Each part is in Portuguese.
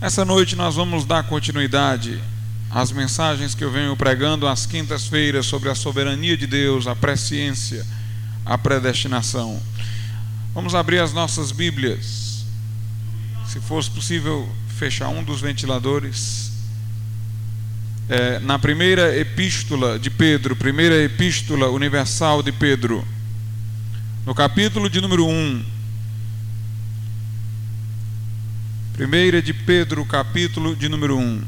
Essa noite nós vamos dar continuidade às mensagens que eu venho pregando às quintas-feiras sobre a soberania de Deus, a presciência, a predestinação. Vamos abrir as nossas Bíblias. Se fosse possível, fechar um dos ventiladores. É, na primeira epístola de Pedro, primeira epístola universal de Pedro, no capítulo de número 1. Primeira de Pedro, capítulo de número 1.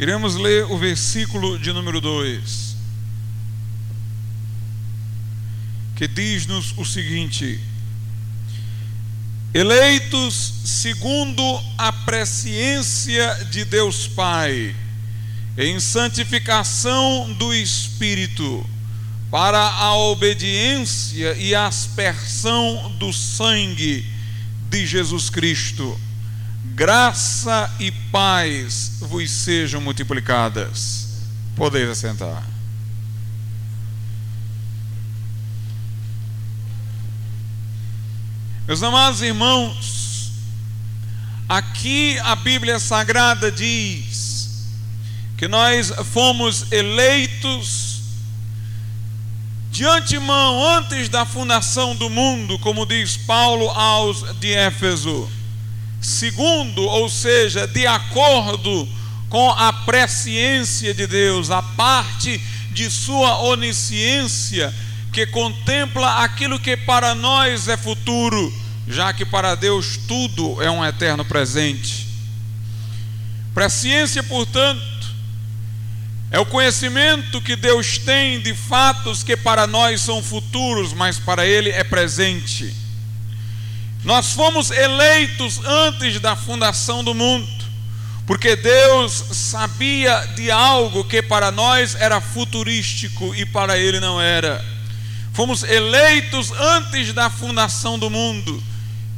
Iremos ler o versículo de número 2, que diz-nos o seguinte: Eleitos segundo a presciência de Deus Pai, em santificação do Espírito, para a obediência e aspersão do sangue de Jesus Cristo. Graça e paz vos sejam multiplicadas. Podeis assentar. Meus amados irmãos, aqui a Bíblia Sagrada diz que nós fomos eleitos de antemão, antes da fundação do mundo, como diz Paulo aos de Éfeso, segundo, ou seja, de acordo com a presciência de Deus, a parte de sua onisciência, que contempla aquilo que para nós é futuro, já que para Deus tudo é um eterno presente. Presciência, portanto, é o conhecimento que Deus tem de fatos que para nós são futuros, mas para Ele é presente. Nós fomos eleitos antes da fundação do mundo, porque Deus sabia de algo que para nós era futurístico e para Ele não era. Fomos eleitos antes da fundação do mundo.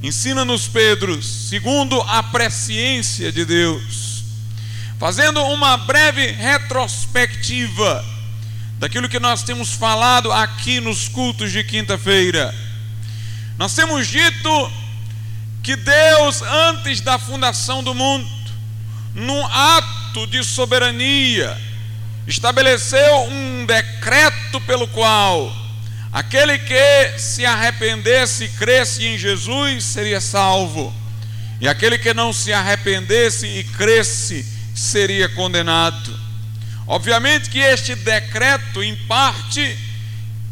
Ensina-nos, Pedro, segundo a presciência de Deus fazendo uma breve retrospectiva daquilo que nós temos falado aqui nos cultos de quinta-feira. Nós temos dito que Deus, antes da fundação do mundo, num ato de soberania, estabeleceu um decreto pelo qual aquele que se arrependesse e cresce em Jesus seria salvo, e aquele que não se arrependesse e cresce seria condenado. Obviamente que este decreto, em parte,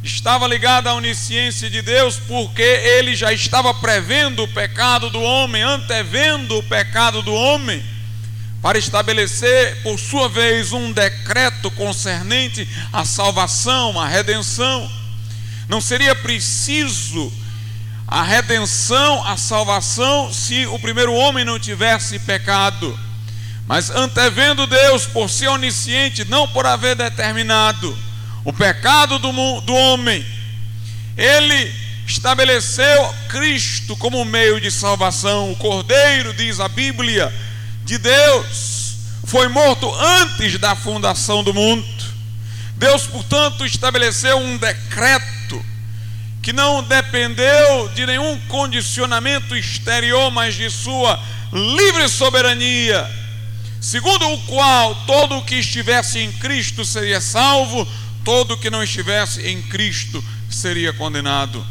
estava ligado à onisciência de Deus, porque ele já estava prevendo o pecado do homem, antevendo o pecado do homem, para estabelecer, por sua vez, um decreto concernente à salvação, à redenção. Não seria preciso a redenção, a salvação, se o primeiro homem não tivesse pecado. Mas antevendo Deus, por ser onisciente, não por haver determinado o pecado do, do homem, ele estabeleceu Cristo como meio de salvação. O Cordeiro, diz a Bíblia, de Deus, foi morto antes da fundação do mundo. Deus, portanto, estabeleceu um decreto que não dependeu de nenhum condicionamento exterior, mas de sua livre soberania segundo o qual todo o que estivesse em Cristo seria salvo, todo o que não estivesse em Cristo seria condenado.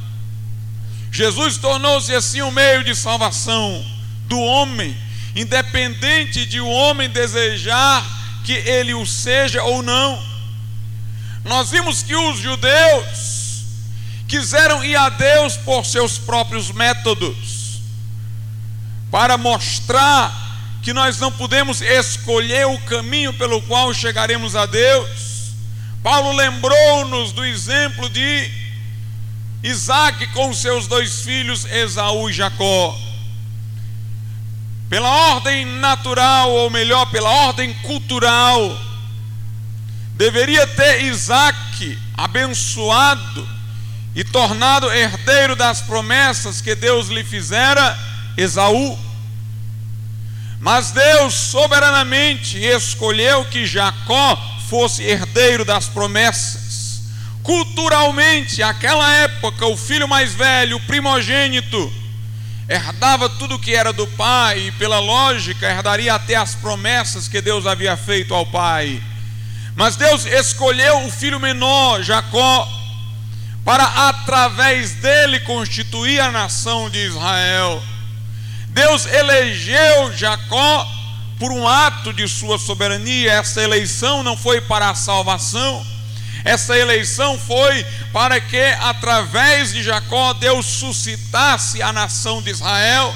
Jesus tornou-se assim o um meio de salvação do homem, independente de o homem desejar que ele o seja ou não. Nós vimos que os judeus quiseram ir a Deus por seus próprios métodos, para mostrar que nós não podemos escolher o caminho pelo qual chegaremos a Deus. Paulo lembrou-nos do exemplo de Isaac com seus dois filhos, Esaú e Jacó. Pela ordem natural, ou melhor, pela ordem cultural, deveria ter Isaac abençoado e tornado herdeiro das promessas que Deus lhe fizera, Esaú. Mas Deus soberanamente escolheu que Jacó fosse herdeiro das promessas. Culturalmente, aquela época, o filho mais velho, o primogênito, herdava tudo que era do pai e, pela lógica, herdaria até as promessas que Deus havia feito ao pai. Mas Deus escolheu o filho menor, Jacó, para através dele constituir a nação de Israel. Deus elegeu Jacó por um ato de sua soberania. Essa eleição não foi para a salvação, essa eleição foi para que, através de Jacó, Deus suscitasse a nação de Israel,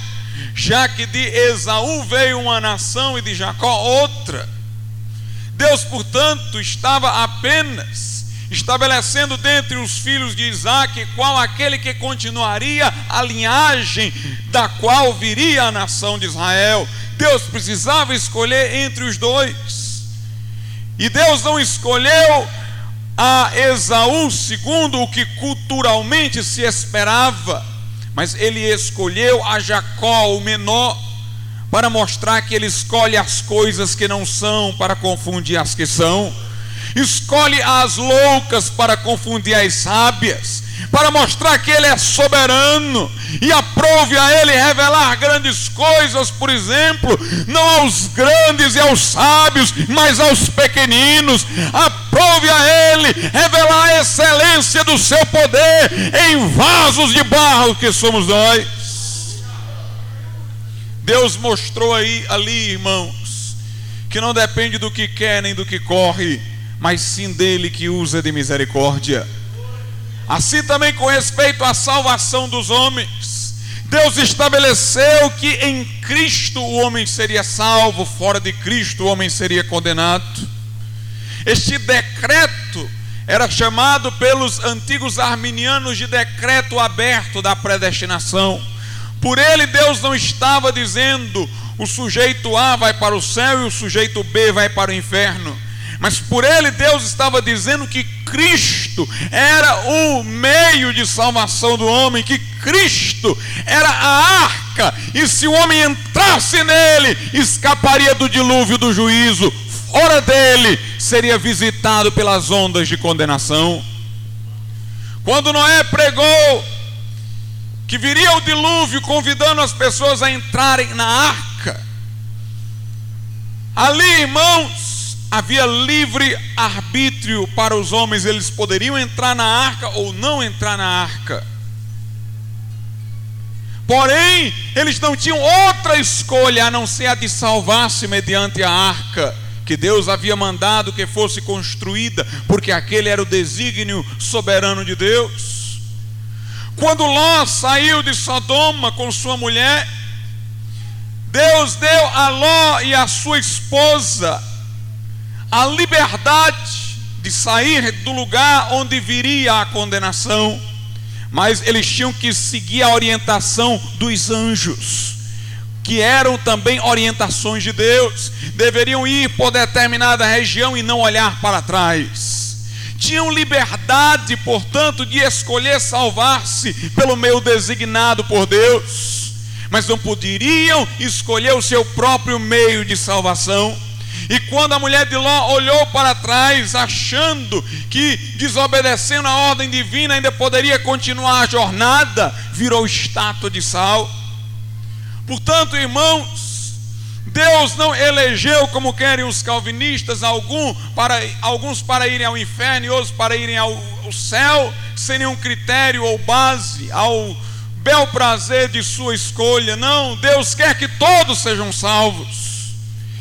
já que de Esaú veio uma nação e de Jacó outra. Deus, portanto, estava apenas estabelecendo dentre os filhos de Isaac qual aquele que continuaria a linhagem da qual viria a nação de Israel. Deus precisava escolher entre os dois. E Deus não escolheu a Esaú segundo o que culturalmente se esperava, mas ele escolheu a Jacó, o menor, para mostrar que ele escolhe as coisas que não são para confundir as que são. Escolhe as loucas para confundir as sábias para mostrar que Ele é soberano e aprove a Ele revelar grandes coisas, por exemplo, não aos grandes e aos sábios, mas aos pequeninos. Aprove a Ele revelar a excelência do seu poder em vasos de barro que somos nós. Deus mostrou aí ali, irmãos, que não depende do que quer nem do que corre, mas sim dele que usa de misericórdia. Assim também com respeito à salvação dos homens, Deus estabeleceu que em Cristo o homem seria salvo, fora de Cristo o homem seria condenado. Este decreto era chamado pelos antigos arminianos de decreto aberto da predestinação. Por ele, Deus não estava dizendo o sujeito A vai para o céu e o sujeito B vai para o inferno. Mas por ele Deus estava dizendo que Cristo era o meio de salvação do homem, que Cristo era a arca, e se o homem entrasse nele, escaparia do dilúvio do juízo, fora dele seria visitado pelas ondas de condenação. Quando Noé pregou que viria o dilúvio, convidando as pessoas a entrarem na arca, ali, irmãos, havia livre arbítrio para os homens, eles poderiam entrar na arca ou não entrar na arca. Porém, eles não tinham outra escolha a não ser a de salvar-se mediante a arca que Deus havia mandado que fosse construída, porque aquele era o desígnio soberano de Deus. Quando Ló saiu de Sodoma com sua mulher, Deus deu a Ló e a sua esposa a liberdade de sair do lugar onde viria a condenação, mas eles tinham que seguir a orientação dos anjos, que eram também orientações de Deus, deveriam ir por determinada região e não olhar para trás. Tinham liberdade, portanto, de escolher salvar-se pelo meio designado por Deus, mas não poderiam escolher o seu próprio meio de salvação e quando a mulher de Ló olhou para trás, achando que desobedecendo a ordem divina ainda poderia continuar a jornada, virou estátua de sal. Portanto, irmãos, Deus não elegeu como querem os calvinistas algum para, alguns para irem ao inferno e outros para irem ao, ao céu, sem nenhum critério ou base, ao bel prazer de sua escolha. Não, Deus quer que todos sejam salvos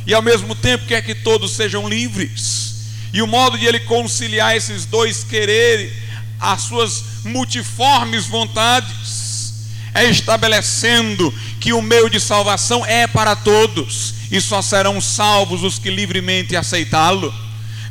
e ao mesmo tempo quer que todos sejam livres. E o modo de ele conciliar esses dois quereres, as suas multiformes vontades, é estabelecendo que o meio de salvação é para todos e só serão salvos os que livremente aceitá-lo.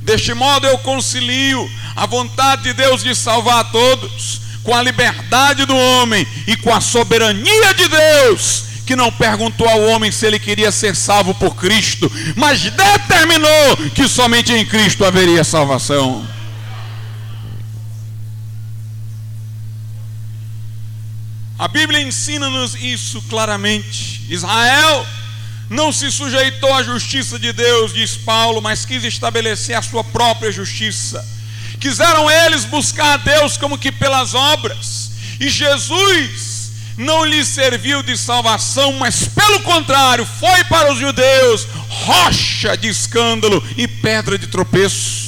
Deste modo eu concilio a vontade de Deus de salvar a todos com a liberdade do homem e com a soberania de Deus que não perguntou ao homem se ele queria ser salvo por Cristo, mas determinou que somente em Cristo haveria salvação. A Bíblia ensina-nos isso claramente. Israel não se sujeitou à justiça de Deus, diz Paulo, mas quis estabelecer a sua própria justiça. Quiseram eles buscar a Deus como que pelas obras. E Jesus não lhes serviu de salvação, mas pelo contrário, foi para os judeus rocha de escândalo e pedra de tropeço.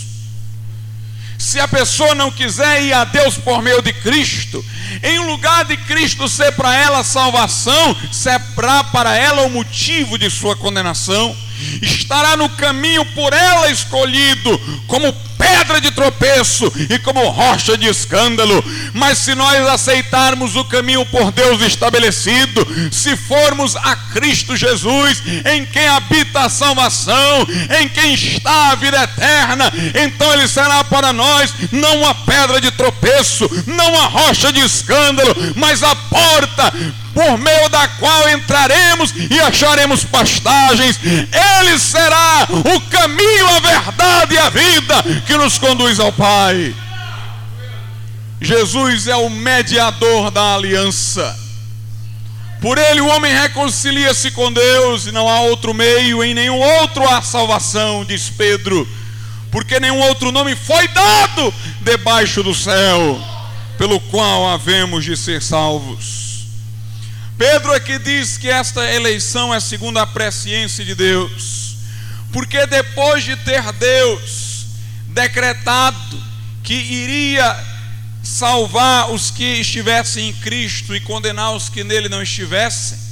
Se a pessoa não quiser ir a Deus por meio de Cristo, em lugar de Cristo ser para ela salvação, será para ela o motivo de sua condenação estará no caminho por ela escolhido, como pedra de tropeço e como rocha de escândalo. Mas se nós aceitarmos o caminho por Deus estabelecido, se formos a Cristo Jesus, em quem habita a salvação, em quem está a vida eterna, então Ele será para nós não uma pedra de tropeço, não uma rocha de escândalo, mas a porta por meio da qual entraremos e acharemos pastagens. Ele será o caminho, a verdade e a vida que nos conduz ao Pai. Jesus é o mediador da aliança. Por ele o homem reconcilia-se com Deus e não há outro meio, em nenhum outro há salvação, diz Pedro, porque nenhum outro nome foi dado debaixo do céu, pelo qual havemos de ser salvos. Pedro aqui diz que esta eleição é segundo a presciência de Deus, porque depois de ter Deus decretado que iria salvar os que estivessem em Cristo e condenar os que nele não estivessem,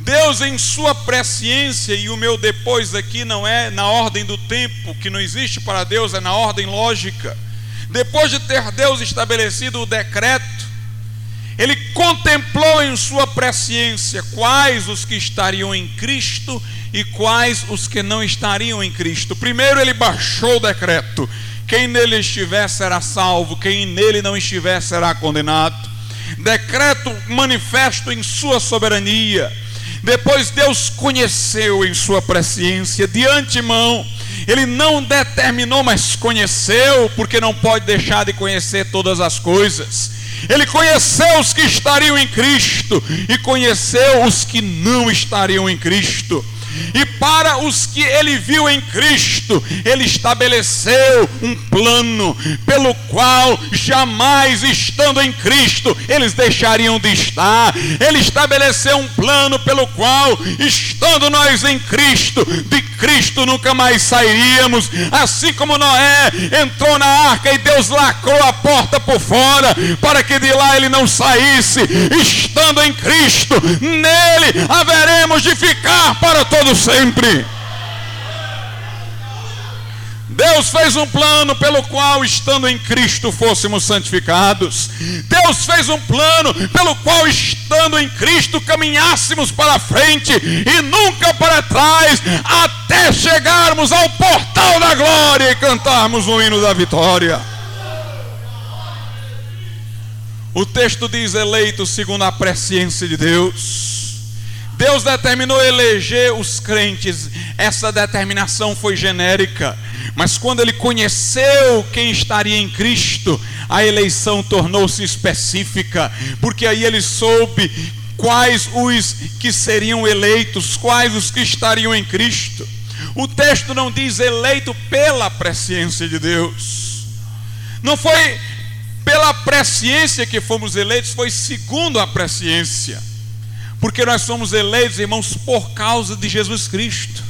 Deus, em sua presciência, e o meu depois aqui não é na ordem do tempo, que não existe para Deus, é na ordem lógica. Depois de ter Deus estabelecido o decreto, ele contemplou em sua presciência quais os que estariam em Cristo e quais os que não estariam em Cristo. Primeiro ele baixou o decreto: quem nele estiver será salvo, quem nele não estiver será condenado. Decreto manifesto em sua soberania. Depois Deus conheceu em sua presciência de antemão. Ele não determinou, mas conheceu, porque não pode deixar de conhecer todas as coisas. Ele conheceu os que estariam em Cristo e conheceu os que não estariam em Cristo. E para os que ele viu em Cristo, ele estabeleceu um plano pelo qual jamais estando em Cristo eles deixariam de estar. Ele estabeleceu um plano pelo qual, estando nós em Cristo, de Cristo nunca mais sairíamos. Assim como Noé entrou na arca e Deus lacrou a porta por fora para que de lá ele não saísse. Estando em Cristo, nele haveremos de ficar para todos todo sempre. Deus fez um plano pelo qual, estando em Cristo, fôssemos santificados. Deus fez um plano pelo qual, estando em Cristo, caminhássemos para frente e nunca para trás, até chegarmos ao portal da glória e cantarmos o hino da vitória. O texto diz: eleito segundo a presciência de Deus. Deus determinou eleger os crentes, essa determinação foi genérica, mas quando ele conheceu quem estaria em Cristo, a eleição tornou-se específica, porque aí ele soube quais os que seriam eleitos, quais os que estariam em Cristo. O texto não diz eleito pela presciência de Deus, não foi pela presciência que fomos eleitos, foi segundo a presciência. Porque nós somos eleitos, irmãos, por causa de Jesus Cristo.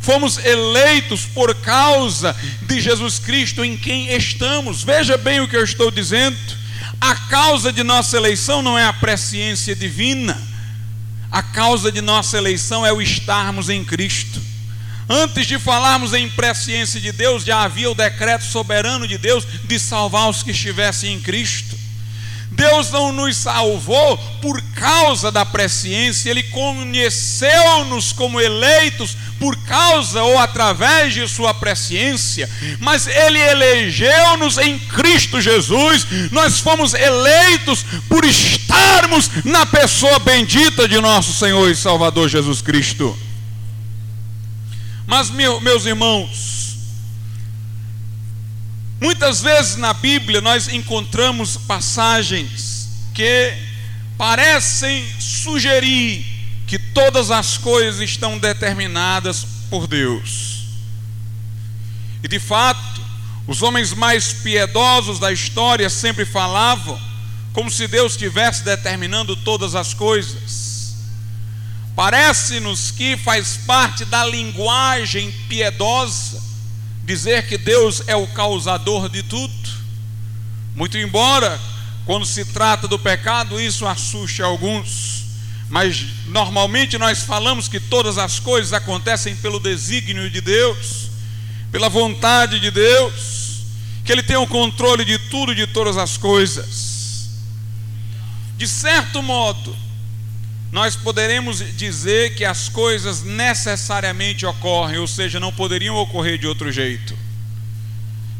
Fomos eleitos por causa de Jesus Cristo em quem estamos. Veja bem o que eu estou dizendo. A causa de nossa eleição não é a presciência divina. A causa de nossa eleição é o estarmos em Cristo. Antes de falarmos em presciência de Deus, já havia o decreto soberano de Deus de salvar os que estivessem em Cristo. Deus não nos salvou por causa da presciência, Ele conheceu-nos como eleitos por causa ou através de Sua presciência, mas Ele elegeu-nos em Cristo Jesus, nós fomos eleitos por estarmos na pessoa bendita de nosso Senhor e Salvador Jesus Cristo. Mas, meus irmãos, Muitas vezes na Bíblia nós encontramos passagens que parecem sugerir que todas as coisas estão determinadas por Deus. E de fato, Os homens mais piedosos da história sempre falavam como se Deus estivesse determinando todas as coisas. Parece-nos que faz parte da linguagem piedosa dizer que Deus é o causador de tudo. Muito embora, quando se trata do pecado, isso assuste alguns, mas normalmente nós falamos que todas as coisas acontecem pelo desígnio de Deus, pela vontade de Deus, que Ele tem o controle de tudo e de todas as coisas. De certo modo, nós poderemos dizer que as coisas necessariamente ocorrem, ou seja, não poderiam ocorrer de outro jeito.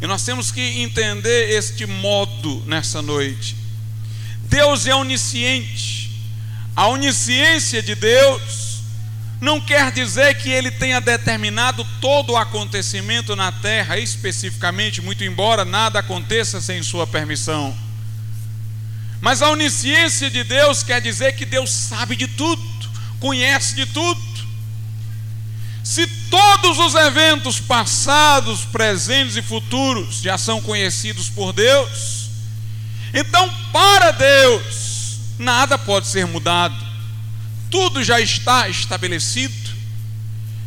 E nós temos que entender este modo nessa noite. Deus é onisciente. A onisciência de Deus não quer dizer que ele tenha determinado todo o acontecimento na terra, especificamente, muito embora nada aconteça sem sua permissão. Mas a onisciência de Deus quer dizer que Deus sabe de tudo, conhece de tudo. Se todos os eventos passados, presentes e futuros já são conhecidos por Deus, então para Deus nada pode ser mudado, tudo já está estabelecido.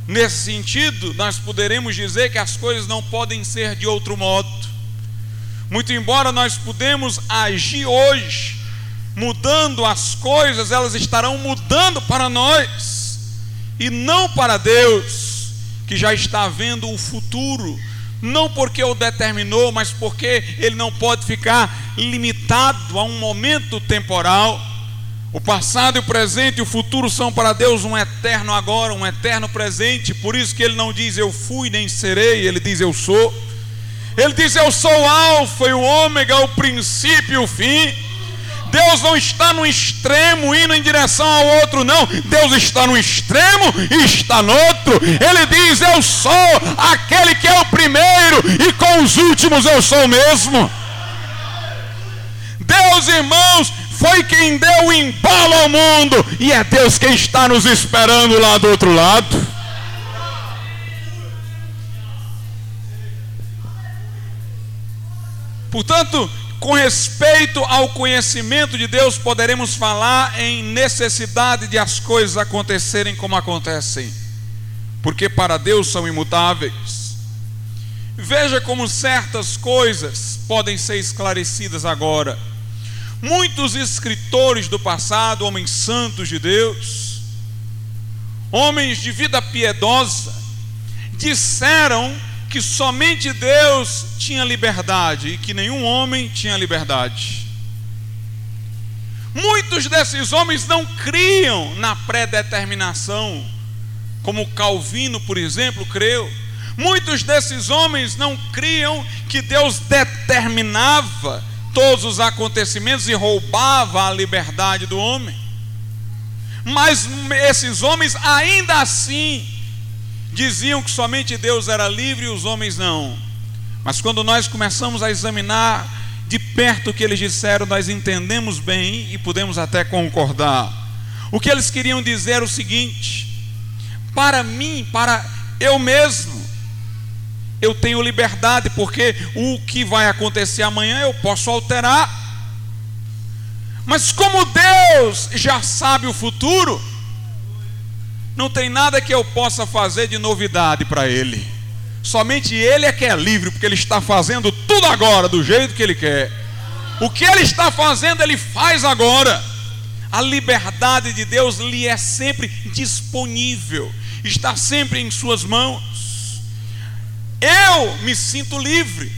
Nesse sentido, nós poderemos dizer que as coisas não podem ser de outro modo. Muito embora nós podemos agir hoje, mudando as coisas, elas estarão mudando para nós e não para Deus, que já está vendo o futuro, não porque o determinou, mas porque ele não pode ficar limitado a um momento temporal. O passado e o presente e o futuro são para Deus um eterno agora, um eterno presente. Por isso que ele não diz eu fui nem serei, ele diz eu sou. Ele diz: Eu sou o Alfa e o Ômega, o princípio e o fim. Deus não está no extremo indo em direção ao outro, não. Deus está no extremo e está no outro. Ele diz: Eu sou aquele que é o primeiro, e com os últimos eu sou o mesmo. Deus, irmãos, foi quem deu o embalo ao mundo, e é Deus quem está nos esperando lá do outro lado. Portanto, com respeito ao conhecimento de Deus, poderemos falar em necessidade de as coisas acontecerem como acontecem, porque para Deus são imutáveis. Veja como certas coisas podem ser esclarecidas agora. Muitos escritores do passado, homens santos de Deus, homens de vida piedosa, disseram que somente Deus tinha liberdade e que nenhum homem tinha liberdade. Muitos desses homens não criam na predeterminação, como Calvino, por exemplo, creu. Muitos desses homens não criam que Deus determinava todos os acontecimentos e roubava a liberdade do homem. Mas esses homens ainda assim diziam que somente Deus era livre e os homens não. Mas quando nós começamos a examinar de perto o que eles disseram, nós entendemos bem e podemos até concordar. O que eles queriam dizer era o seguinte: para mim, para eu mesmo, eu tenho liberdade, porque o que vai acontecer amanhã eu posso alterar. Mas como Deus já sabe o futuro, não tem nada que eu possa fazer de novidade para ele. Somente ele é que é livre, porque ele está fazendo tudo agora, do jeito que ele quer. O que ele está fazendo, ele faz agora. A liberdade de Deus lhe é sempre disponível, está sempre em suas mãos. Eu me sinto livre,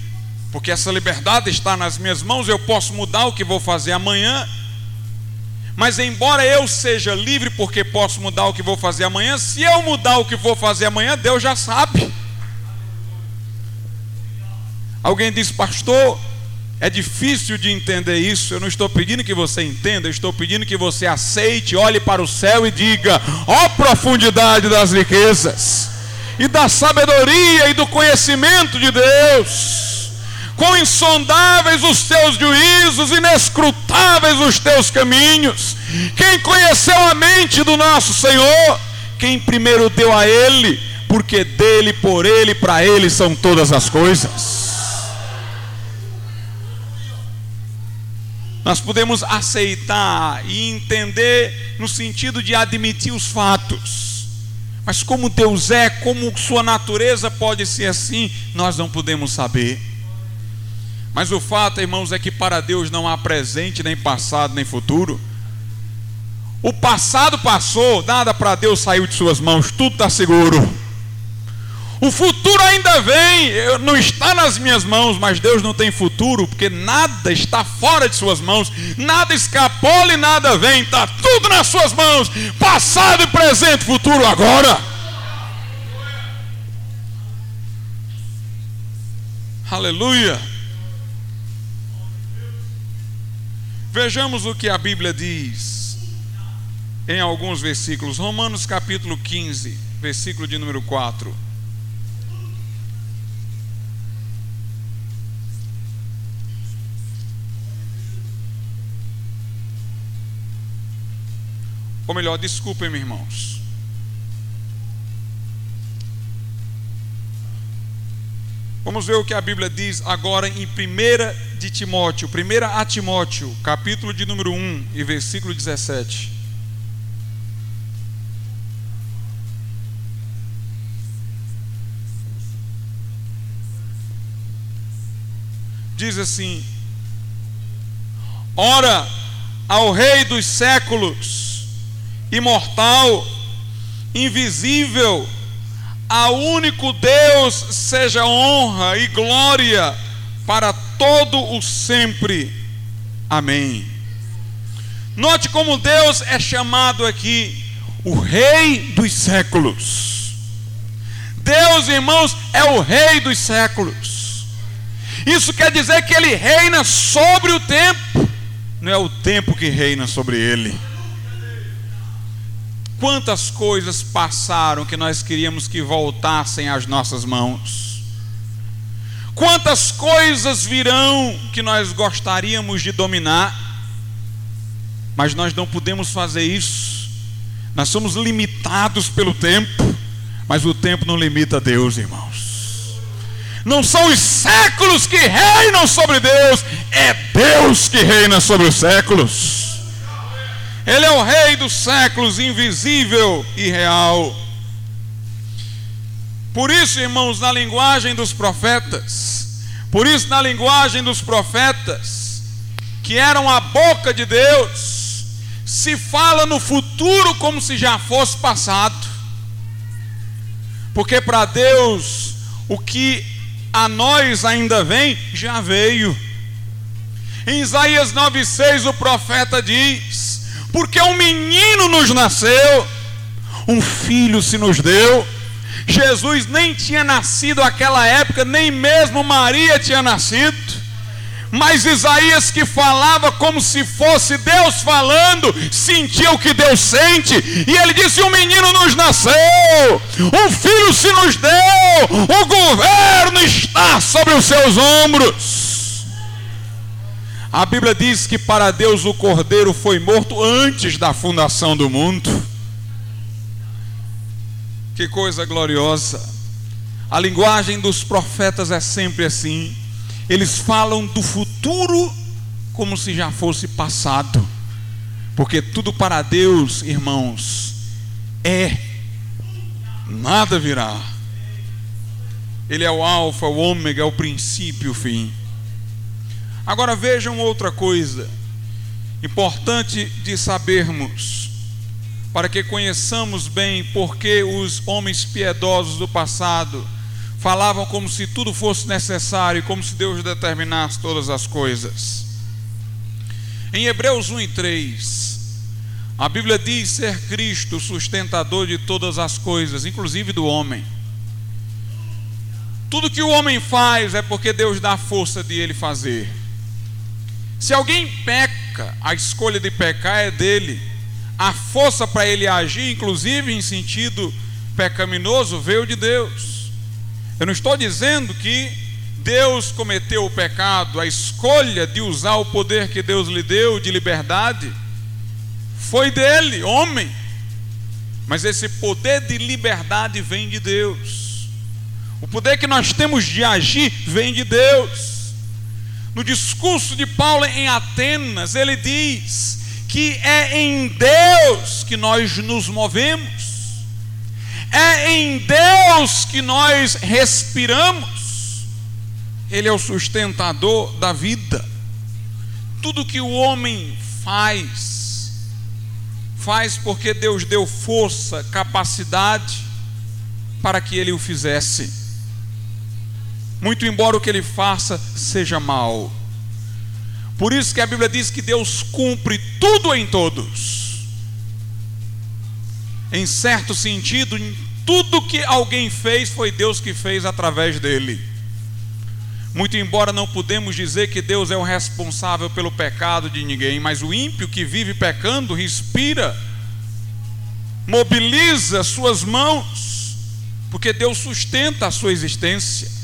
porque essa liberdade está nas minhas mãos, eu posso mudar o que vou fazer amanhã, mas embora eu seja livre porque posso mudar o que vou fazer amanhã, se eu mudar o que vou fazer amanhã, Deus já sabe. Alguém diz, pastor, é difícil de entender isso. Eu não estou pedindo que você entenda, eu estou pedindo que você aceite, olhe para o céu e diga: ó oh, profundidade das riquezas, e da sabedoria e do conhecimento de Deus quão insondáveis os teus juízos, inescrutáveis os teus caminhos. Quem conheceu a mente do nosso Senhor? Quem primeiro deu a Ele, porque dele, por Ele, para Ele são todas as coisas. Nós podemos aceitar e entender no sentido de admitir os fatos. Mas como Deus é, como sua natureza pode ser assim, nós não podemos saber. Mas o fato, irmãos, é que para Deus não há presente, nem passado, nem futuro. O passado passou, nada para Deus saiu de suas mãos, tudo está seguro. O futuro ainda vem, não está nas minhas mãos, mas Deus não tem futuro, porque nada está fora de suas mãos, nada escapou e nada vem, está tudo nas suas mãos, passado presente, futuro agora. Aleluia. Vejamos o que a Bíblia diz em alguns versículos. Romanos capítulo 15, versículo de número 4. Ou melhor, desculpem, meus irmãos. Vamos ver o que a Bíblia diz agora em 1 de Timóteo, 1 a Timóteo, capítulo de número 1 e versículo 17. Diz assim: Ora ao Rei dos séculos, imortal, invisível, a único Deus seja honra e glória para todo o sempre. Amém. Note como Deus é chamado aqui o Rei dos séculos. Deus, irmãos, é o Rei dos séculos. Isso quer dizer que Ele reina sobre o tempo, não é o tempo que reina sobre Ele. Quantas coisas passaram que nós queríamos que voltassem às nossas mãos? Quantas coisas virão que nós gostaríamos de dominar, mas nós não podemos fazer isso. Nós somos limitados pelo tempo, mas o tempo não limita Deus, irmãos. Não são os séculos que reinam sobre Deus, é Deus que reina sobre os séculos. Ele é o Rei dos séculos, invisível e real. Por isso, irmãos, na linguagem dos profetas, por isso, na linguagem dos profetas, que eram a boca de Deus, se fala no futuro como se já fosse passado. Porque para Deus, o que a nós ainda vem, já veio. Em Isaías 9,6 o profeta diz: porque um menino nos nasceu, um filho se nos deu. Jesus nem tinha nascido naquela época, nem mesmo Maria tinha nascido. Mas Isaías, que falava como se fosse Deus falando, sentia o que Deus sente, e ele disse: Um menino nos nasceu, um filho se nos deu, o governo está sobre os seus ombros. A Bíblia diz que para Deus o cordeiro foi morto antes da fundação do mundo. Que coisa gloriosa. A linguagem dos profetas é sempre assim. Eles falam do futuro como se já fosse passado. Porque tudo para Deus, irmãos, é, nada virá. Ele é o Alfa, o Ômega, é o princípio e o fim. Agora vejam outra coisa importante de sabermos, para que conheçamos bem porque os homens piedosos do passado falavam como se tudo fosse necessário, como se Deus determinasse todas as coisas. Em Hebreus 1 e 3, a Bíblia diz ser Cristo o sustentador de todas as coisas, inclusive do homem. Tudo que o homem faz é porque Deus dá força de ele fazer. Se alguém peca, a escolha de pecar é dele. A força para ele agir, inclusive em sentido pecaminoso, veio de Deus. Eu não estou dizendo que Deus cometeu o pecado, a escolha de usar o poder que Deus lhe deu de liberdade foi dele, homem. Mas esse poder de liberdade vem de Deus. O poder que nós temos de agir vem de Deus. No discurso de Paulo em Atenas, ele diz que é em Deus que nós nos movemos, é em Deus que nós respiramos, Ele é o sustentador da vida. Tudo que o homem faz, faz porque Deus deu força, capacidade para que ele o fizesse. Muito embora o que ele faça seja mal. Por isso que a Bíblia diz que Deus cumpre tudo em todos. Em certo sentido, tudo que alguém fez foi Deus que fez através dele. Muito embora não podemos dizer que Deus é o responsável pelo pecado de ninguém, mas o ímpio que vive pecando respira, mobiliza suas mãos, porque Deus sustenta a sua existência.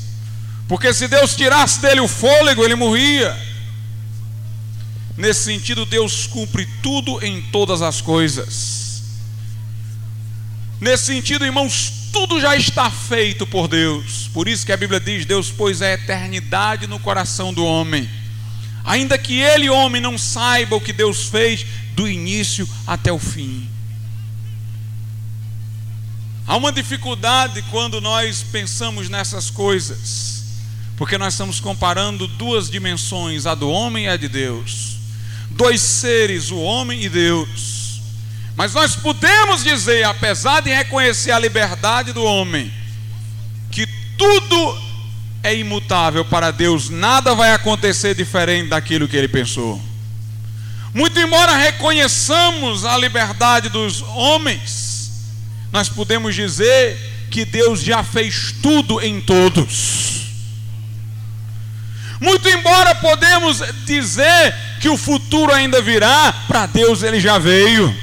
Porque se Deus tirasse dele o fôlego, ele morria. Nesse sentido, Deus cumpre tudo em todas as coisas. Nesse sentido, irmãos, tudo já está feito por Deus. Por isso que a Bíblia diz: Deus pôs a eternidade no coração do homem. Ainda que ele, homem, não saiba o que Deus fez do início até o fim. Há uma dificuldade quando nós pensamos nessas coisas, porque nós estamos comparando duas dimensões, a do homem e a de Deus. Dois seres, o homem e Deus. Mas nós podemos dizer, apesar de reconhecer a liberdade do homem, que tudo é imutável para Deus, nada vai acontecer diferente daquilo que ele pensou. Muito embora reconheçamos a liberdade dos homens, nós podemos dizer que Deus já fez tudo em todos. Muito embora podemos dizer que o futuro ainda virá, para Deus ele já veio.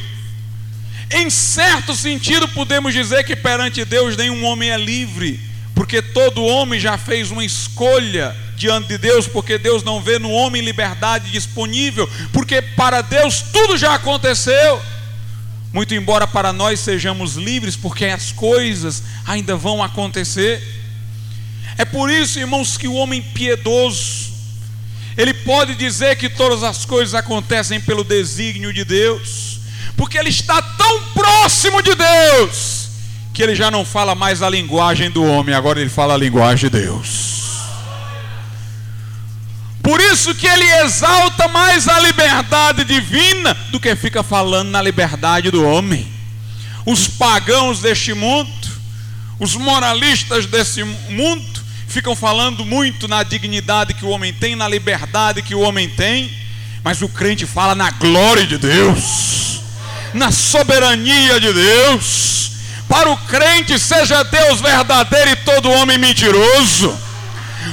Em certo sentido, podemos dizer que perante Deus nenhum homem é livre, porque todo homem já fez uma escolha diante de Deus, porque Deus não vê no homem liberdade disponível, porque para Deus tudo já aconteceu. Muito embora para nós sejamos livres, porque as coisas ainda vão acontecer. É por isso, irmãos, que o homem piedoso, ele pode dizer que todas as coisas acontecem pelo desígnio de Deus porque ele está tão próximo de Deus que ele já não fala mais a linguagem do homem, agora ele fala a linguagem de Deus. Por isso que ele exalta mais a liberdade divina do que fica falando na liberdade do homem. Os pagãos deste mundo, os moralistas desse mundo, ficam falando muito na dignidade que o homem tem, na liberdade que o homem tem, mas o crente fala na glória de Deus na soberania de Deus. Para o crente, seja Deus verdadeiro e todo homem mentiroso.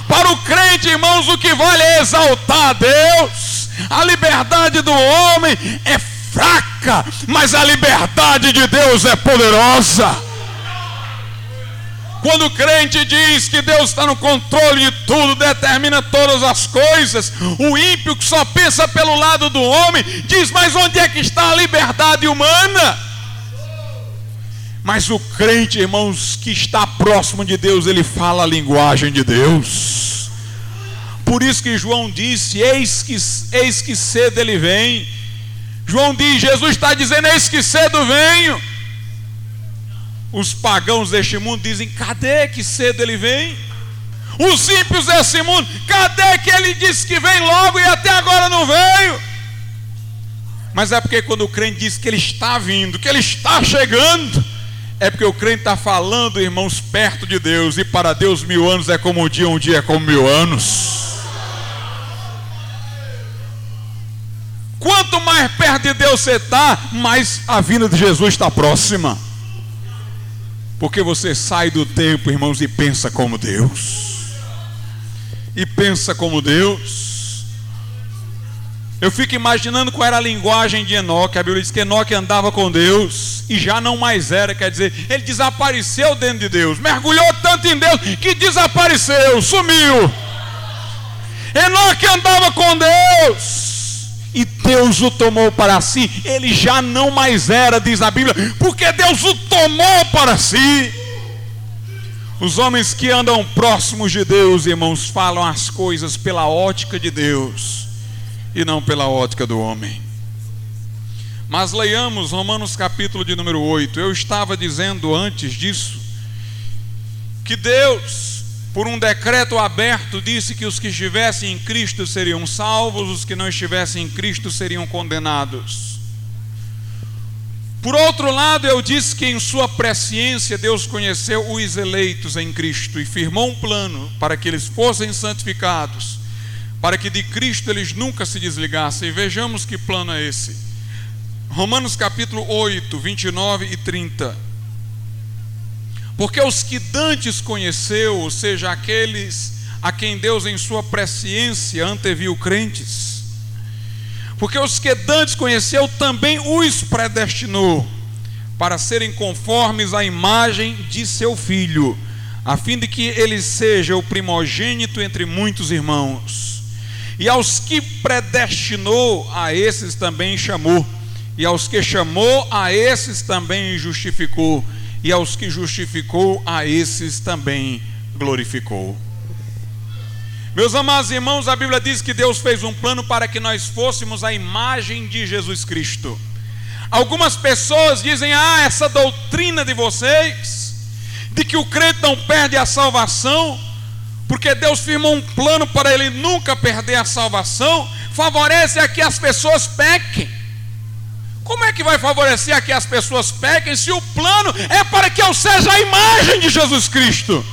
Para o crente, irmãos, o que vale é exaltar a Deus. A liberdade do homem é fraca, mas a liberdade de Deus é poderosa. Quando o crente diz que Deus está no controle de tudo, determina todas as coisas, o ímpio que só pensa pelo lado do homem diz: Mas onde é que está a liberdade humana? Mas o crente, irmãos, que está próximo de Deus, ele fala a linguagem de Deus. Por isso que João disse: Eis que, eis que cedo ele vem. João diz: Jesus está dizendo: Eis que cedo venho. Os pagãos deste mundo dizem: cadê que cedo ele vem? Os ímpios desse mundo, cadê que ele disse que vem logo e até agora não veio? Mas é porque quando o crente diz que ele está vindo, que ele está chegando, é porque o crente está falando, irmãos, perto de Deus, e para Deus mil anos é como um dia, um dia é como mil anos. Quanto mais perto de Deus você está, mais a vinda de Jesus está próxima. Porque você sai do tempo, irmãos, e pensa como Deus. E pensa como Deus. Eu fico imaginando qual era a linguagem de Enoque. A Bíblia diz que Enoque andava com Deus e já não mais era, quer dizer, ele desapareceu dentro de Deus, mergulhou tanto em Deus que desapareceu, sumiu. Enoque andava com e Deus o tomou para si, ele já não mais era, diz a Bíblia, porque Deus o tomou para si. Os homens que andam próximos de Deus, irmãos, falam as coisas pela ótica de Deus e não pela ótica do homem. Mas leiamos Romanos capítulo de número 8. Eu estava dizendo antes disso que Deus, por um decreto aberto, disse que os que estivessem em Cristo seriam salvos, os que não estivessem em Cristo seriam condenados. Por outro lado, eu disse que em sua presciência Deus conheceu os eleitos em Cristo e firmou um plano para que eles fossem santificados, para que de Cristo eles nunca se desligassem. E vejamos que plano é esse. Romanos capítulo 8, 29 e 30. Porque os que dantes conheceu, ou seja, aqueles a quem Deus em sua presciência anteviu crentes, porque os que dantes conheceu também os predestinou para serem conformes à imagem de seu filho, a fim de que ele seja o primogênito entre muitos irmãos. E aos que predestinou, a esses também chamou. E aos que chamou, a esses também justificou. E aos que justificou, a esses também glorificou. Meus amados irmãos, a Bíblia diz que Deus fez um plano para que nós fôssemos a imagem de Jesus Cristo. Algumas pessoas dizem: Ah, essa doutrina de vocês, de que o crente não perde a salvação, porque Deus firmou um plano para ele nunca perder a salvação, favorece a que as pessoas pequem. Como é que vai favorecer que as pessoas pequem se o plano é para que eu seja a imagem de Jesus Cristo?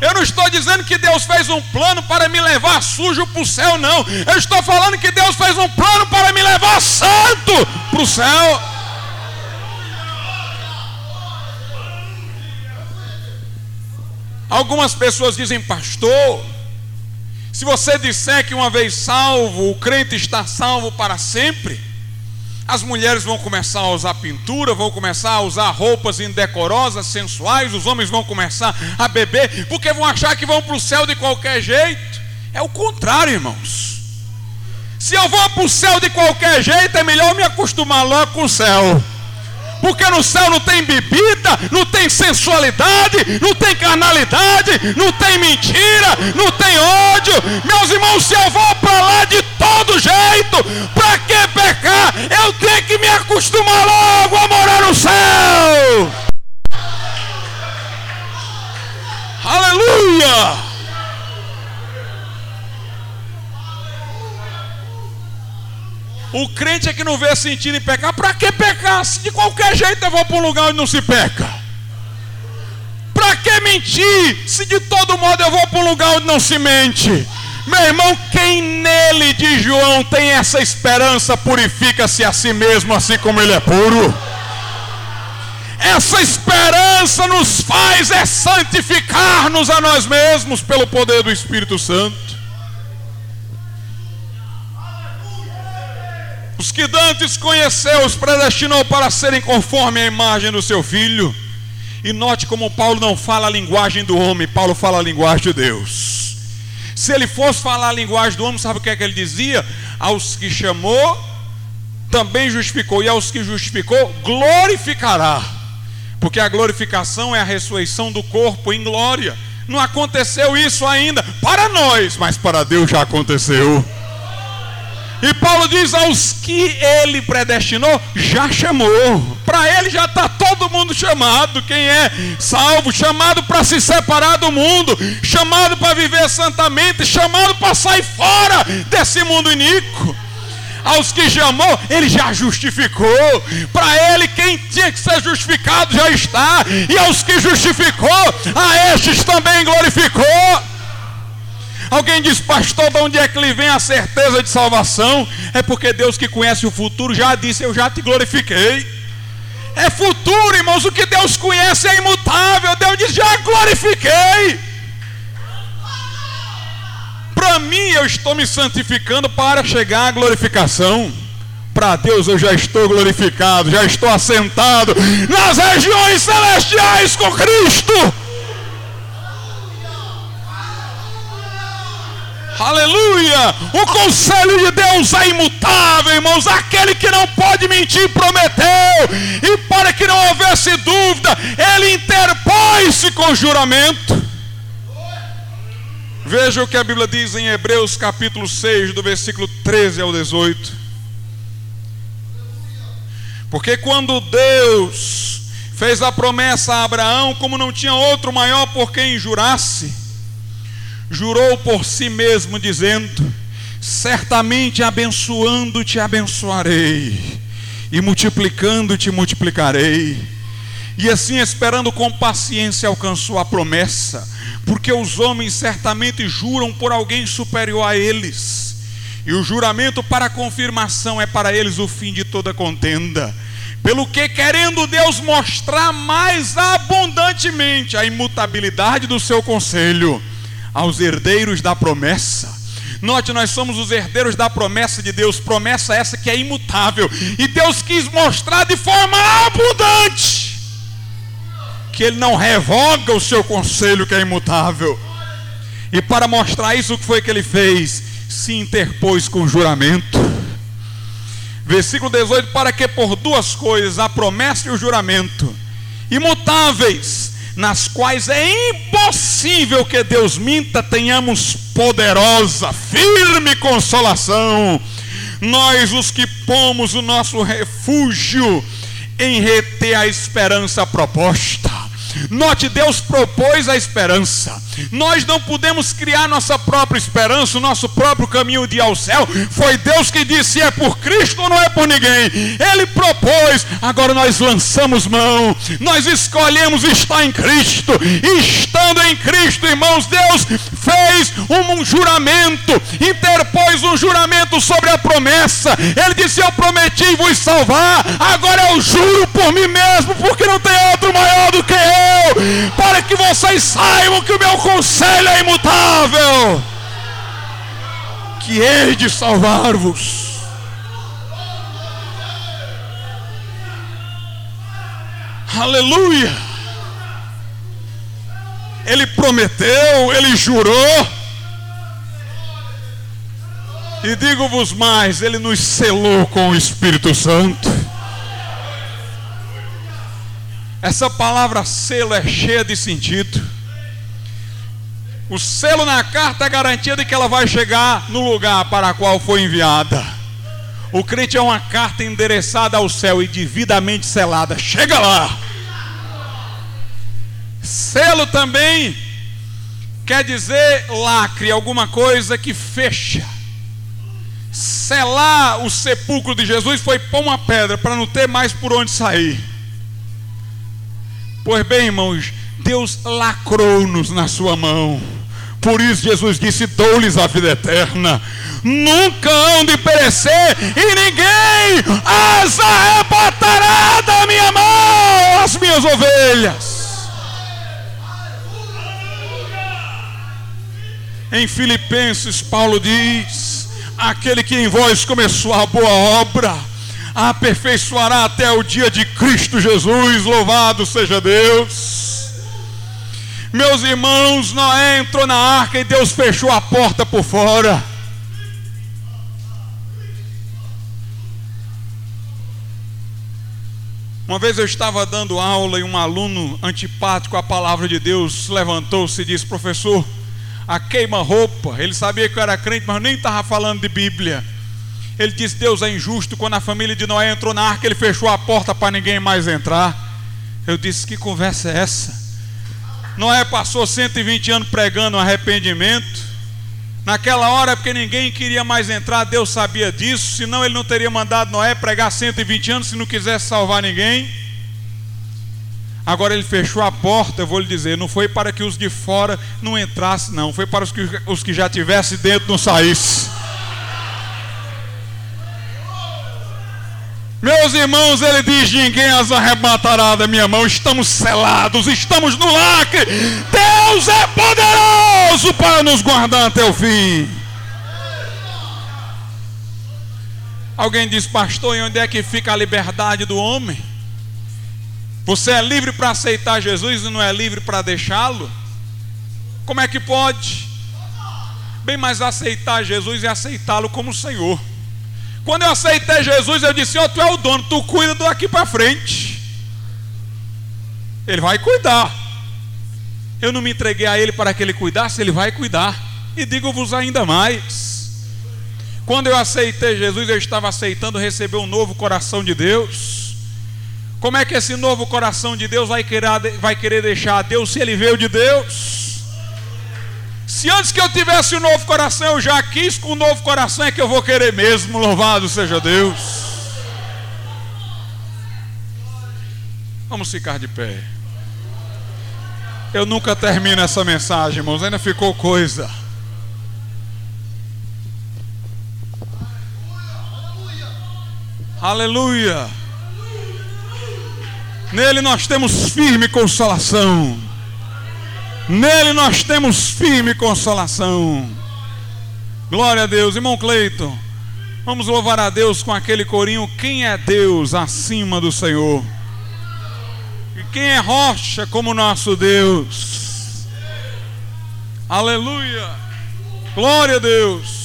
Eu não estou dizendo que Deus fez um plano para me levar sujo para o céu, não. Eu estou falando que Deus fez um plano para me levar santo para o céu. Algumas pessoas dizem, pastor, se você disser que uma vez salvo, o crente está salvo para sempre. As mulheres vão começar a usar pintura, vão começar a usar roupas indecorosas, sensuais, os homens vão começar a beber, porque vão achar que vão para o céu de qualquer jeito. É o contrário, irmãos. Se eu vou para o céu de qualquer jeito, é melhor me acostumar logo com o céu. Porque no céu não tem bebida, não tem sensualidade, não tem carnalidade, não tem mentira, não tem ódio. Meus irmãos, se eu vou para lá de todo jeito, para que pecar? Eu tenho que me acostumar logo O crente é que não vê sentido em pecar. Para que pecar? Se de qualquer jeito eu vou para um lugar onde não se peca. Para que mentir? Se de todo modo eu vou para um lugar onde não se mente. Meu irmão, quem nele de João tem essa esperança, purifica-se a si mesmo, assim como ele é puro. Essa esperança nos faz é santificar-nos a nós mesmos pelo poder do Espírito Santo. Os que dantes conheceu, os predestinou para serem conforme a imagem do seu filho. E note como Paulo não fala a linguagem do homem, Paulo fala a linguagem de Deus. Se ele fosse falar a linguagem do homem, sabe o que é que ele dizia? Aos que chamou, também justificou, e aos que justificou, glorificará. Porque a glorificação é a ressurreição do corpo em glória. Não aconteceu isso ainda para nós, mas para Deus já aconteceu. E Paulo diz: aos que ele predestinou, já chamou. Para ele já está todo mundo chamado. Quem é salvo, chamado para se separar do mundo, chamado para viver santamente, chamado para sair fora desse mundo iníquo. Aos que chamou, ele já justificou. Para ele, quem tinha que ser justificado já está. E aos que justificou, a estes também glorificou. Alguém diz, pastor, de onde é que lhe vem a certeza de salvação? É porque Deus que conhece o futuro já disse: Eu já te glorifiquei. É futuro, irmãos. O que Deus conhece é imutável. Deus diz: Já glorifiquei. Para mim, eu estou me santificando para chegar à glorificação. Para Deus eu já estou glorificado, já estou assentado nas regiões celestiais com Cristo. Aleluia! O conselho de Deus é imutável, irmãos. Aquele que não pode mentir prometeu. E para que não houvesse dúvida, ele interpôs-se com juramento. Veja o que a Bíblia diz em Hebreus capítulo 6, do versículo 13 ao 18. Porque quando Deus fez a promessa a Abraão, como não tinha outro maior por quem jurasse, jurou por si mesmo, dizendo: Certamente abençoando te abençoarei, e multiplicando te multiplicarei. E assim, esperando com paciência, alcançou a promessa, porque os homens certamente juram por alguém superior a eles, e o juramento para confirmação é para eles o fim de toda contenda. Pelo que, querendo Deus mostrar mais abundantemente a imutabilidade do seu conselho, aos herdeiros da promessa. Note, nós somos os herdeiros da promessa de Deus, promessa essa que é imutável, e Deus quis mostrar de forma abundante que Ele não revoga o seu conselho que é imutável. E para mostrar isso, o que foi que Ele fez? Se interpôs com juramento. Versículo 18: Para que por duas coisas, a promessa e o juramento, imutáveis, nas quais é impossível que Deus minta, tenhamos poderosa, firme consolação. Nós, os que pomos o nosso refúgio em reter a esperança proposta. Note, Deus propôs a esperança. Nós não podemos criar nossa própria esperança, o nosso próprio caminho de ir ao céu. Foi Deus que disse: é por Cristo ou não é por ninguém. Ele propôs, agora nós lançamos mão, nós escolhemos estar em Cristo. Estando em Cristo, irmãos, Deus fez um juramento, interpôs um juramento sobre a promessa. Ele disse: Eu prometi vos salvar, agora eu juro por mim mesmo, vocês saibam que o meu conselho é imutável, que hei de salvar-vos. Aleluia! Ele prometeu, ele jurou. E digo-vos mais, ele nos selou com o Espírito Santo. Essa palavra selo é cheia de sentido. O selo na carta é garantia de que ela vai chegar no lugar para a qual foi enviada. O crente é uma carta endereçada ao céu e devidamente selada. Chega lá. Selo também quer dizer lacre, alguma coisa que fecha. Selar o sepulcro de Jesus foi pôr uma pedra para não ter mais por onde sair. Pois bem, irmãos, Deus lacrou-nos na sua mão. Por isso Jesus disse: Dou-lhes a vida eterna. Nunca hão de perecer, e ninguém as arrebatará da minha mão, as minhas ovelhas. Em Filipenses, Paulo diz: Aquele que em vós começou a boa obra, aperfeiçoará até o dia de Cristo Jesus, louvado seja Deus. Meus irmãos, Noé entrou na arca e Deus fechou a porta por fora. Uma vez eu estava dando aula e um aluno antipático à palavra de Deus levantou-se e disse: Professor, a queima-roupa, ele sabia que eu era crente, mas nem estava falando de Bíblia. Ele disse: Deus é injusto. Quando a família de Noé entrou na arca, ele fechou a porta para ninguém mais entrar. Eu disse: Que conversa é essa? Noé passou 120 anos pregando arrependimento. Naquela hora, porque ninguém queria mais entrar, Deus sabia disso, senão ele não teria mandado Noé pregar 120 anos se não quisesse salvar ninguém. Agora ele fechou a porta, eu vou lhe dizer, não foi para que os de fora não entrassem, não, foi para os que, os que já tivessem dentro não saíssem. Meus irmãos, ele diz: ninguém as arrebatará da minha mão. Estamos selados, estamos no lacre. Deus é poderoso para nos guardar até o fim. Alguém diz, pastor, e onde é que fica a liberdade do homem? Você é livre para aceitar Jesus e não é livre para deixá-lo? Como é que pode? Bem, mas aceitar Jesus é aceitá-lo como Senhor. Quando eu aceitei Jesus, eu disse: Ó, oh, tu é o dono, tu cuida daqui para frente. Ele vai cuidar. Eu não me entreguei a Ele para que Ele cuidasse, Ele vai cuidar. E digo-vos ainda mais: quando eu aceitei Jesus, eu estava aceitando receber um novo coração de Deus. Como é que esse novo coração de Deus vai querer, vai querer deixar Deus se ele veio de Deus? Se antes que eu tivesse um novo coração eu já quis, com um novo coração é que eu vou querer mesmo. Louvado seja Deus. Vamos ficar de pé. Eu nunca termino essa mensagem, irmãos, ainda ficou coisa. Aleluia. Nele nós temos firme consolação. Nele nós temos firme consolação. Glória a Deus, irmão Cleiton. Vamos louvar a Deus com aquele corinho. Quem é Deus acima do Senhor? Quem é rocha como nosso Deus? Aleluia! Glória a Deus!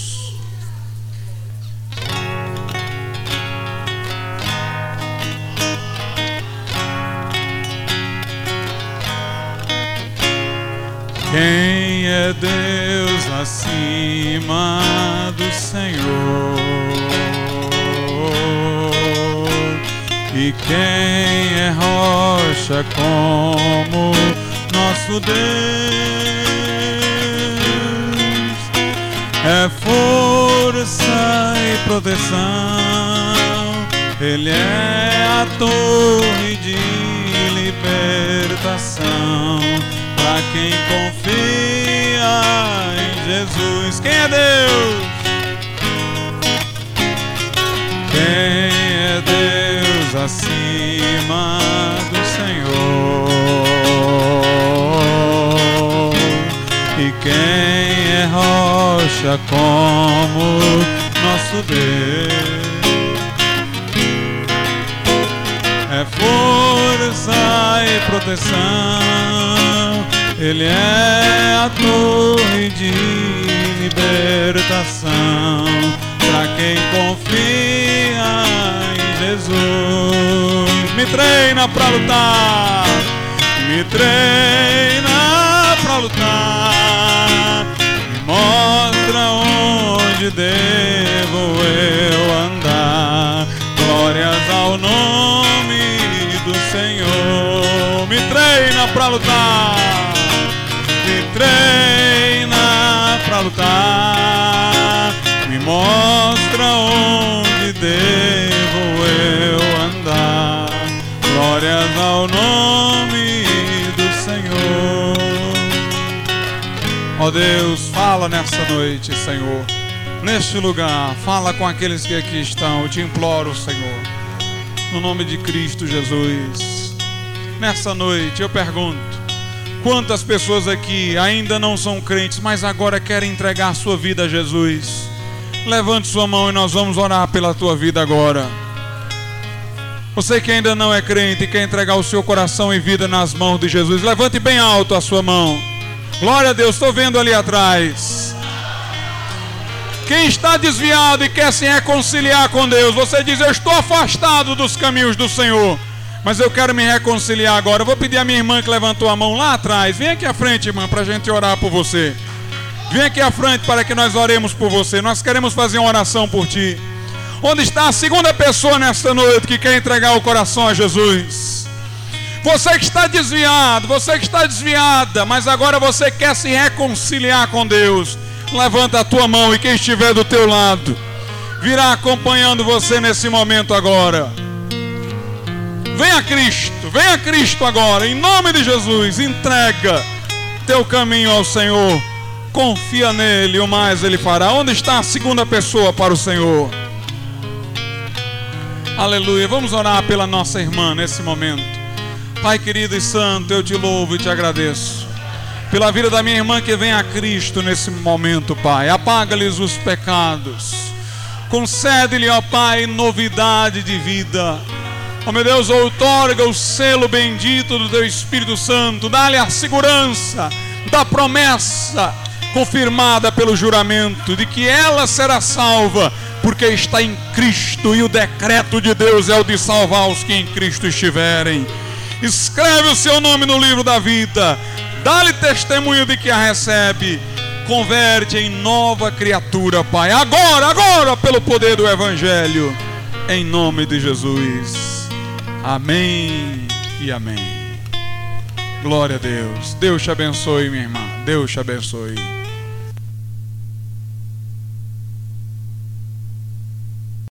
Quem é Deus acima do Senhor? E quem é rocha como nosso Deus? É força e proteção, Ele é a torre de libertação. Para quem confia em Jesus, quem é Deus? Quem é Deus acima do Senhor? E quem é rocha como nosso Deus? É força e proteção, Ele é a torre de libertação para quem confia em Jesus. Me treina para lutar, me treina para lutar, me mostra onde devo eu andar. Glórias ao nome do Senhor. Me treina para lutar, devo eu andar. Glórias ao nome do Senhor. Ó oh Deus, fala nessa noite, Senhor. Neste lugar, fala com aqueles que aqui estão. Eu te imploro, Senhor. No nome de Cristo Jesus. Nessa noite eu pergunto: quantas pessoas aqui ainda não são crentes, mas agora querem entregar sua vida a Jesus? Levante sua mão e nós vamos orar pela tua vida agora. Você que ainda não é crente e quer entregar o seu coração e vida nas mãos de Jesus, levante bem alto a sua mão. Glória a Deus, estou vendo ali atrás. Quem está desviado e quer se reconciliar com Deus, você diz: Eu estou afastado dos caminhos do Senhor, mas eu quero me reconciliar agora. Eu vou pedir a minha irmã que levantou a mão lá atrás, vem aqui à frente, irmã, para a gente orar por você. Vem aqui à frente para que nós oremos por você. Nós queremos fazer uma oração por ti. Onde está a segunda pessoa nesta noite que quer entregar o coração a Jesus? Você que está desviado, você que está desviada, mas agora você quer se reconciliar com Deus. Levanta a tua mão e quem estiver do teu lado virá acompanhando você nesse momento agora. Venha Cristo, venha Cristo agora, em nome de Jesus, entrega teu caminho ao Senhor confia nele, o mais ele fará. Onde está a segunda pessoa para o Senhor? Aleluia. Vamos orar pela nossa irmã nesse momento. Pai querido e santo, eu te louvo e te agradeço. Pela vida da minha irmã que vem a Cristo nesse momento, Pai. Apaga-lhes os pecados. Concede-lhe, ó Pai, novidade de vida. Ó meu Deus, outorga o selo bendito do teu Espírito Santo. Dá-lhe a segurança da promessa confirmada pelo juramento de que ela será salva, porque está em Cristo e o decreto de Deus é o de salvar os que em Cristo estiverem. Escreve o seu nome no livro da vida, dá-lhe testemunho de que a recebe, converte em nova criatura, Pai. Agora, agora, pelo poder do Evangelho, em nome de Jesus. Amém e amém. Glória a Deus. Deus te abençoe, minha irmã. Deus te abençoe.